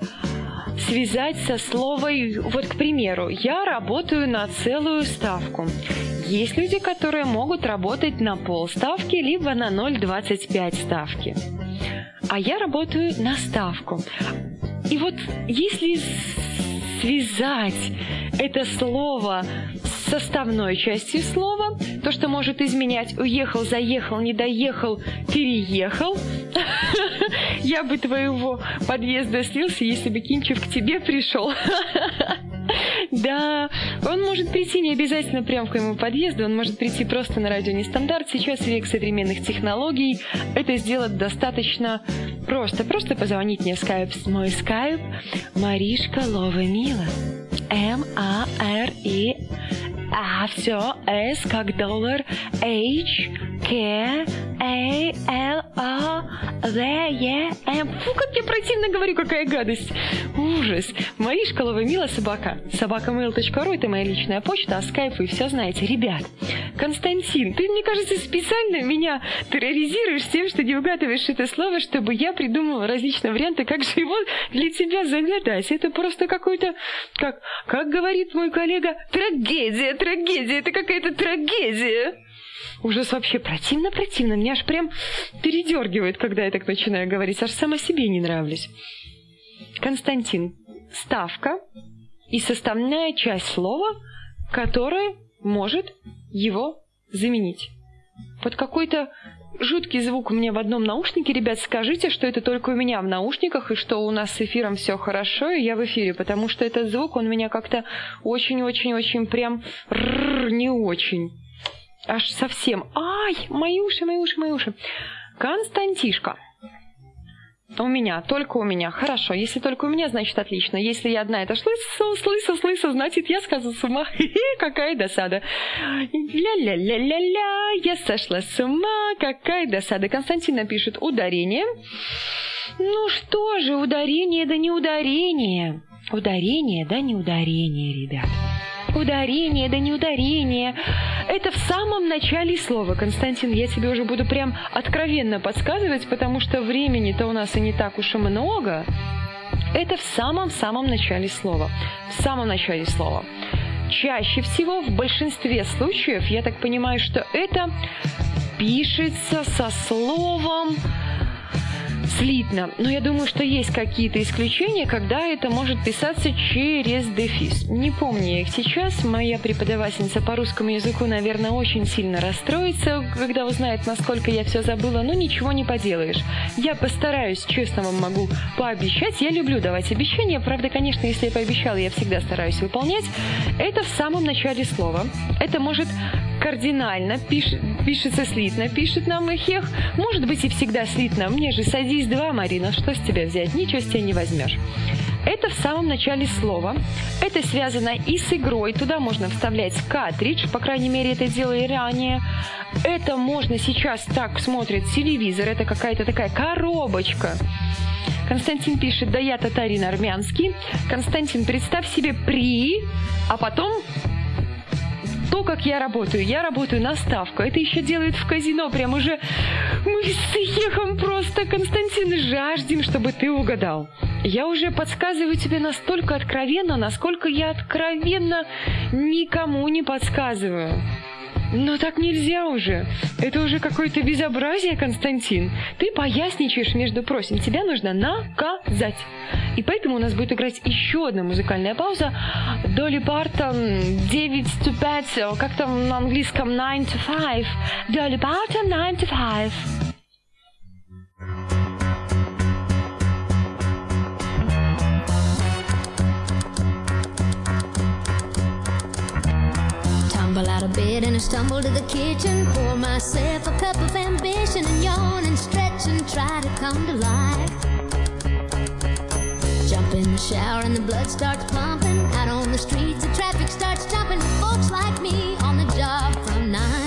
связать со словом, вот, к примеру, я работаю на целую ставку. Есть люди, которые могут работать на полставки, либо на 0,25 ставки. А я работаю на ставку. И вот если связать это слово с составной частью слова, то, что может изменять уехал, заехал, не доехал, переехал, я бы твоего подъезда слился, если бы Кинчев к тебе пришел. Да, он может прийти не обязательно прямо к моему подъезду, он может прийти просто на радио Нестандарт. Сейчас век современных технологий. Это сделать достаточно просто. Просто позвонить мне в скайп. Мой скайп Маришка Лова Мила. М-А-Р-И а все, S как доллар, H, K, A, L, A, V, E, M. Фу, как я противно говорю, какая гадость. Ужас. Маришка Мила собака. Собакамейл.ру это моя личная почта, а скайп вы все знаете. Ребят, Константин, ты, мне кажется, специально меня терроризируешь тем, что не угадываешь это слово, чтобы я придумала различные варианты, как же его для тебя загадать. Это просто какой-то, как, как говорит мой коллега, трагедия, трагедия, это какая-то трагедия. Ужас вообще противно-противно. Меня аж прям передергивает, когда я так начинаю говорить. Аж сама себе не нравлюсь. Константин. Ставка и составная часть слова, которая может его заменить. Вот какой-то жуткий звук у меня в одном наушнике. Ребят, скажите, что это только у меня в наушниках, и что у нас с эфиром все хорошо, и я в эфире, потому что этот звук, он меня как-то очень-очень-очень прям не очень. Аж совсем. Ай, мои уши, мои уши, мои уши. Константишка. У меня, только у меня. Хорошо, если только у меня, значит отлично. Если я одна это слышу, слышу, слышу, значит я схожу с ума. Какая досада. Ля-ля-ля-ля-ля, я сошла с ума. Какая досада. Константин напишет ударение. Ну что же, ударение да не ударение. Ударение да не ударение, ребят. Ударение да не ударение. Это в самом начале слова. Константин, я тебе уже буду прям откровенно подсказывать, потому что времени-то у нас и не так уж и много. Это в самом-самом начале слова. В самом начале слова. Чаще всего, в большинстве случаев, я так понимаю, что это пишется со словом слитно. Но я думаю, что есть какие-то исключения, когда это может писаться через дефис. Не помню их сейчас. Моя преподавательница по русскому языку, наверное, очень сильно расстроится, когда узнает, насколько я все забыла. Но ничего не поделаешь. Я постараюсь, честно вам могу пообещать. Я люблю давать обещания. Правда, конечно, если я пообещала, я всегда стараюсь выполнять. Это в самом начале слова. Это может кардинально пиш, пишется слитно, пишет нам Эхех. Может быть и всегда слитно. Мне же садись два, Марина, что с тебя взять? Ничего с тебя не возьмешь. Это в самом начале слова. Это связано и с игрой. Туда можно вставлять картридж, по крайней мере, это делали ранее. Это можно сейчас так смотрит телевизор. Это какая-то такая коробочка. Константин пишет, да я татарин армянский. Константин, представь себе при, а потом то, как я работаю. Я работаю на ставку. Это еще делают в казино. Прям уже мы с Ехом просто, Константин, жаждем, чтобы ты угадал. Я уже подсказываю тебе настолько откровенно, насколько я откровенно никому не подсказываю. Но так нельзя уже. Это уже какое-то безобразие, Константин. Ты поясничаешь, между прочим. Тебя нужно наказать. И поэтому у нас будет играть еще одна музыкальная пауза. Долли Партон 9 to 5, как там на английском 9 to 5. Долли Партон 9 to 5. Tumble out of bed and I stumble to the kitchen. Pour myself a cup of ambition and yawn and stretch and try to come to life. Jump in the shower and the blood starts pumping. Out on the streets, the traffic starts jumping. Folks like me on the job from nine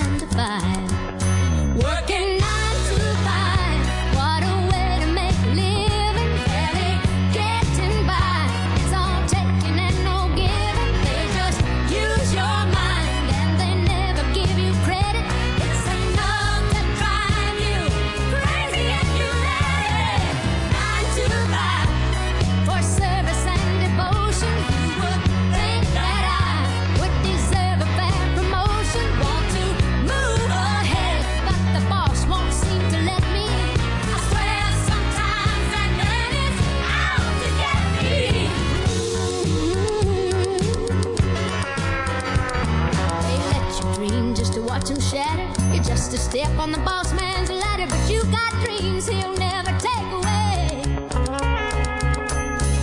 step on the boss man's ladder, but you got dreams he'll never take away.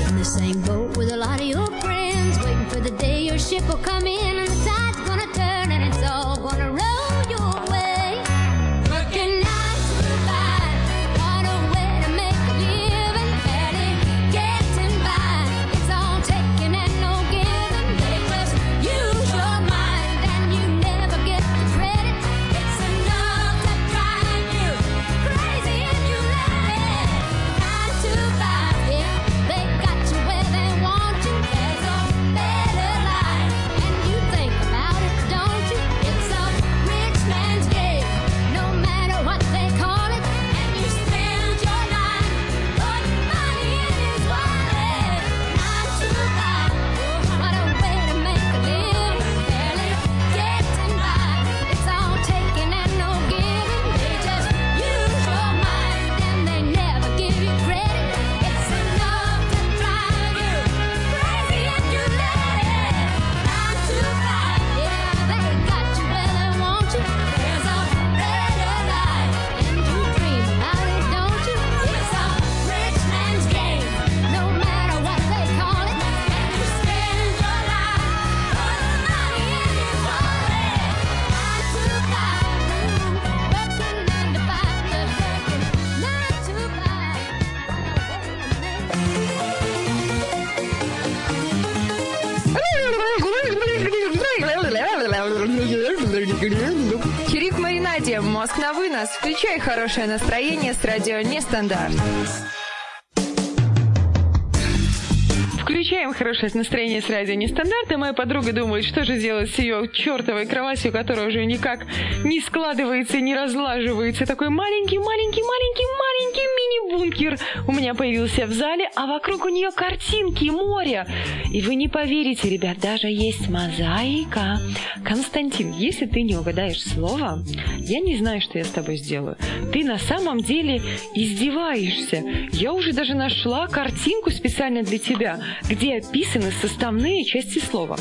In the same boat with a lot of your friends, waiting for the day your ship will come Включай хорошее настроение с радио Нестандарт. Включаем хорошее настроение с радио Нестандарт, и моя подруга думает, что же делать с ее чертовой кроватью, которая уже никак не складывается, не разлаживается. Такой маленький-маленький-маленький-маленький мини-бункер у меня появился в зале, а вокруг у нее картинки, море. И вы не поверите, ребят, даже есть мозаика. Константин, если ты не угадаешь слово, я не знаю, что я с тобой сделаю. Ты на самом деле издеваешься. Я уже даже нашла картинку специально для тебя, где описаны составные части слова.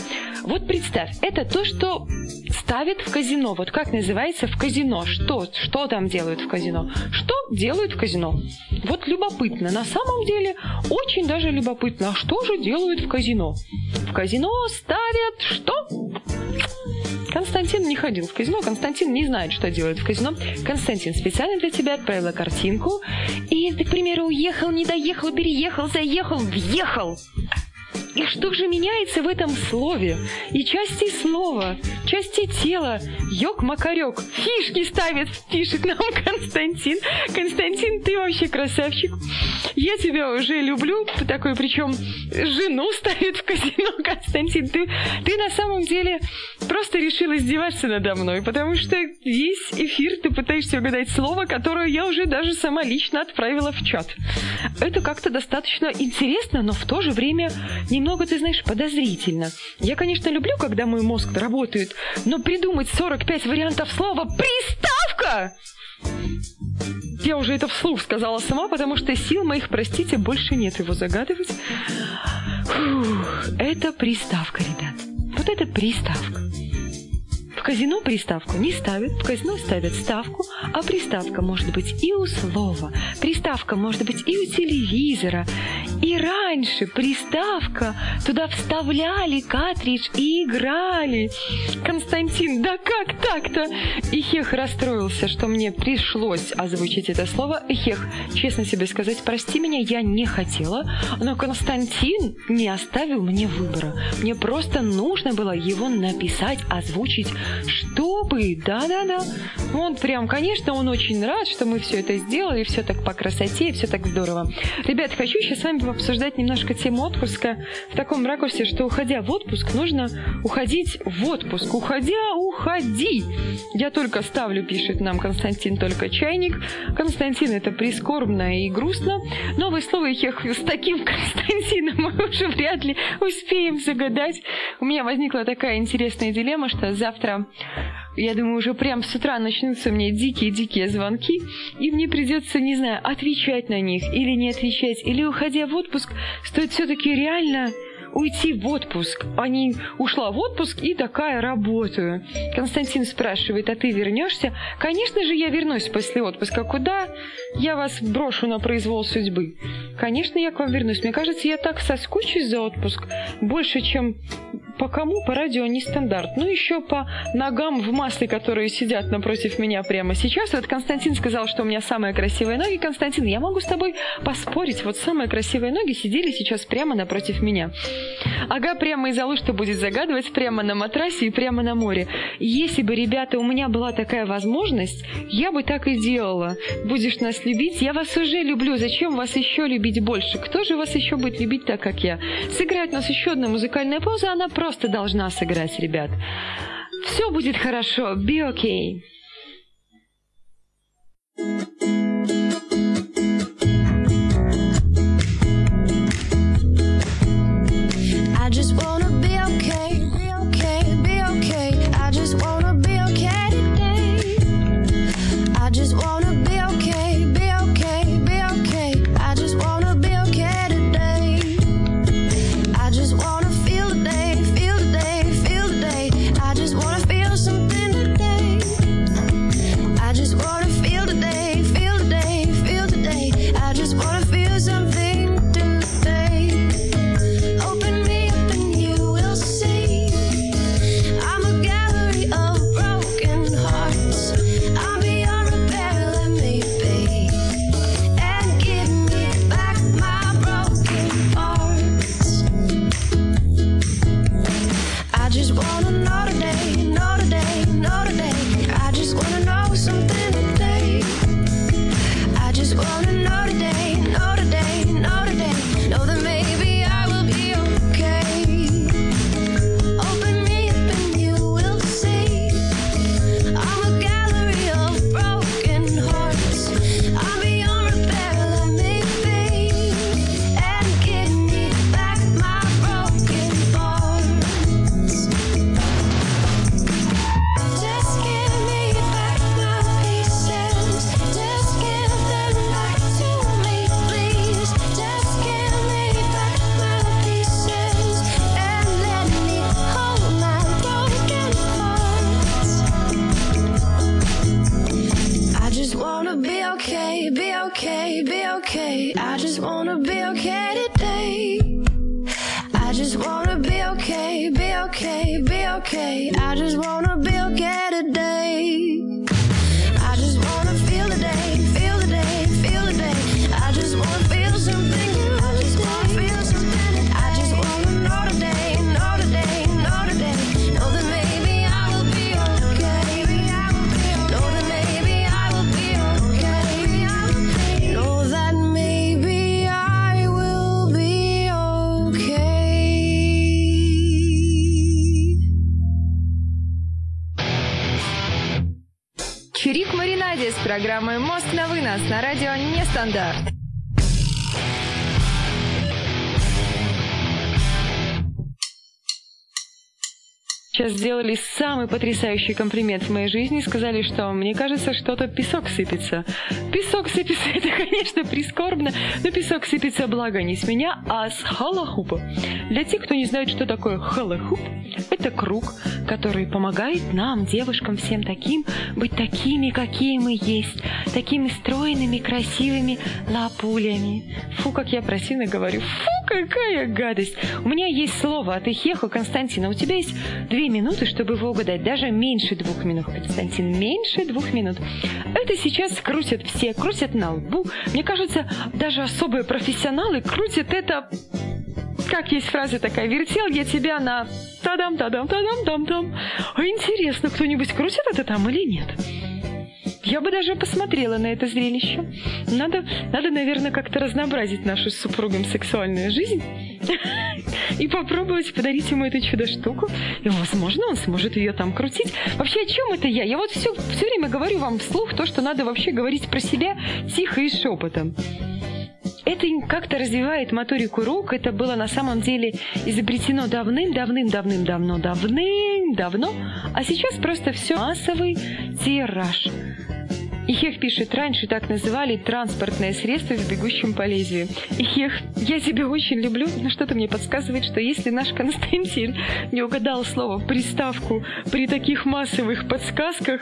Вот представь, это то, что ставят в казино. Вот как называется в казино? Что? Что там делают в казино? Что делают в казино? Вот любопытно. На самом деле очень даже любопытно. А что же делают в казино? В казино ставят что? Константин не ходил в казино, Константин не знает, что делает в казино. Константин специально для тебя отправила картинку. И ты, к примеру, уехал, не доехал, переехал, заехал, въехал. И что же меняется в этом слове? И части слова, части тела. Ёк-макарёк. Фишки ставит, пишет нам Константин. Константин, ты вообще красавчик. Я тебя уже люблю, такой, причем жену ставит в казино, Константин. Ты, ты на самом деле просто решил издеваться надо мной, потому что весь эфир ты пытаешься угадать слово, которое я уже даже сама лично отправила в чат. Это как-то достаточно интересно, но в то же время немного, ты знаешь, подозрительно. Я, конечно, люблю, когда мой мозг работает, но придумать 45 вариантов слова «приставка» Я уже это вслух сказала сама, потому что сил моих, простите, больше нет его загадывать. Фух, это приставка, ребят. Вот это приставка. Казино приставку не ставят, в казино ставят ставку, а приставка может быть и у слова, приставка может быть и у телевизора. И раньше приставка туда вставляли картридж и играли. Константин, да как так-то? И Хех расстроился, что мне пришлось озвучить это слово. Хех, честно себе сказать, прости меня, я не хотела, но Константин не оставил мне выбора. Мне просто нужно было его написать, озвучить, чтобы, да-да-да. Он прям, конечно, он очень рад, что мы все это сделали, все так по красоте, все так здорово. Ребят, хочу сейчас с вами обсуждать немножко тему отпуска в таком ракурсе, что уходя в отпуск, нужно уходить в отпуск. Уходя, уходи! Я только ставлю, пишет нам Константин, только чайник. Константин, это прискорбно и грустно. Новые слова их с таким Константином мы уже вряд ли успеем загадать. У меня возникла такая интересная дилемма, что завтра я думаю, уже прям с утра начнутся мне дикие-дикие звонки, и мне придется, не знаю, отвечать на них или не отвечать, или уходя в отпуск, стоит все-таки реально уйти в отпуск, а ушла в отпуск и такая работаю. Константин спрашивает, а ты вернешься? Конечно же, я вернусь после отпуска. Куда? Я вас брошу на произвол судьбы. Конечно, я к вам вернусь. Мне кажется, я так соскучусь за отпуск больше, чем по кому? По радио не стандарт. Ну, еще по ногам в масле, которые сидят напротив меня прямо сейчас. Вот Константин сказал, что у меня самые красивые ноги. Константин, я могу с тобой поспорить. Вот самые красивые ноги сидели сейчас прямо напротив меня. Ага, прямо из Алушта будет загадывать прямо на матрасе и прямо на море. Если бы, ребята, у меня была такая возможность, я бы так и делала. Будешь нас любить? Я вас уже люблю. Зачем вас еще любить больше? Кто же вас еще будет любить так, как я? Сыграет нас еще одна музыкальная пауза, она просто должна сыграть, ребят. Все будет хорошо. Be okay. I радио «Нестандарт». Сейчас сделали самый потрясающий комплимент в моей жизни. Сказали, что мне кажется, что-то песок сыпется. Песок сыпется, это, конечно, прискорбно, но песок сыпется, благо, не с меня, а с халахупа. Для тех, кто не знает, что такое халахуп, это круг, который помогает нам, девушкам, всем таким, быть такими, какие мы есть, такими стройными, красивыми лапулями. Фу, как я противно говорю. Фу, какая гадость. У меня есть слово от Ихеху Константина. У тебя есть две минуты, чтобы его угадать. Даже меньше двух минут, Константин. Меньше двух минут. Это сейчас крутят все. Крутят на лбу. Мне кажется, даже особые профессионалы крутят это как есть фраза такая, вертел я тебя на тадам тадам тадам там там. А интересно, кто-нибудь крутит это там или нет? Я бы даже посмотрела на это зрелище. Надо, надо наверное, как-то разнообразить нашу с супругом сексуальную жизнь и попробовать подарить ему эту чудо-штуку. И, возможно, он сможет ее там крутить. Вообще, о чем это я? Я вот все, все время говорю вам вслух то, что надо вообще говорить про себя тихо и шепотом. Это как-то развивает моторику рук. Это было на самом деле изобретено давным-давным-давным-давно, давным-давно. А сейчас просто все массовый тираж. Ихех пишет, раньше так называли транспортное средство с бегущим по лезвию. Ихех, я тебя очень люблю, но что-то мне подсказывает, что если наш Константин не угадал слово приставку при таких массовых подсказках,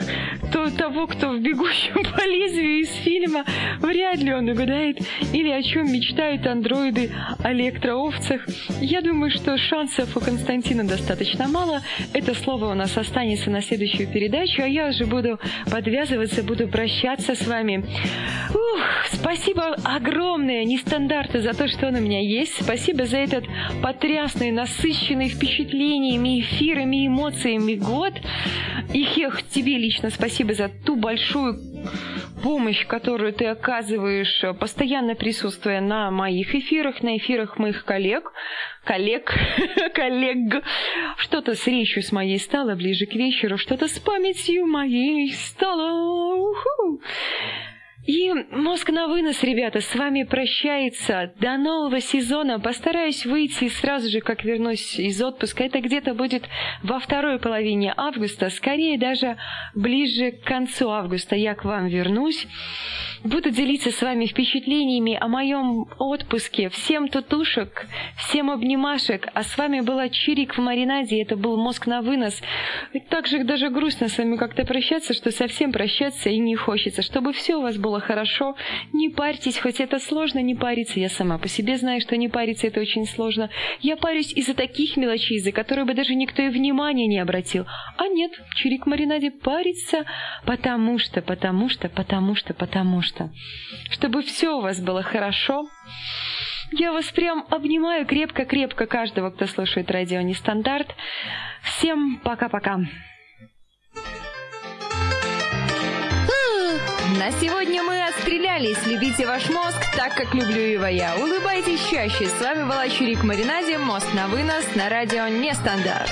то того, кто в бегущем по лезвию из фильма, вряд ли он угадает. Или о чем мечтают андроиды о электроовцах. Я думаю, что шансов у Константина достаточно мало. Это слово у нас останется на следующую передачу, а я уже буду подвязываться, буду прощаться общаться с вами. Ух, спасибо огромное нестандарты за то, что он у меня есть. Спасибо за этот потрясный, насыщенный впечатлениями, эфирами, эмоциями год. И Хех, тебе лично спасибо за ту большую помощь, которую ты оказываешь, постоянно присутствуя на моих эфирах, на эфирах моих коллег, коллег, коллег. Что-то с речью с моей стало ближе к вечеру, что-то с памятью моей стало. Уху. И мозг на вынос, ребята, с вами прощается. До нового сезона. Постараюсь выйти сразу же, как вернусь из отпуска. Это где-то будет во второй половине августа. Скорее даже ближе к концу августа я к вам вернусь. Буду делиться с вами впечатлениями о моем отпуске. Всем тутушек, всем обнимашек. А с вами была Чирик в маринаде. Это был мозг на вынос. И так же даже грустно с вами как-то прощаться, что совсем прощаться и не хочется. Чтобы все у вас было хорошо. Не парьтесь, хоть это сложно не париться. Я сама по себе знаю, что не париться это очень сложно. Я парюсь из-за таких мелочей, за которые бы даже никто и внимания не обратил. А нет, Чирик в маринаде парится, потому что, потому что, потому что, потому что что. Чтобы все у вас было хорошо. Я вас прям обнимаю крепко-крепко каждого, кто слушает радио Нестандарт. Всем пока-пока. На сегодня мы отстрелялись. Любите ваш мозг так, как люблю его я. Улыбайтесь чаще. С вами была Чурик Маринаде. Мост на вынос на радио Нестандарт.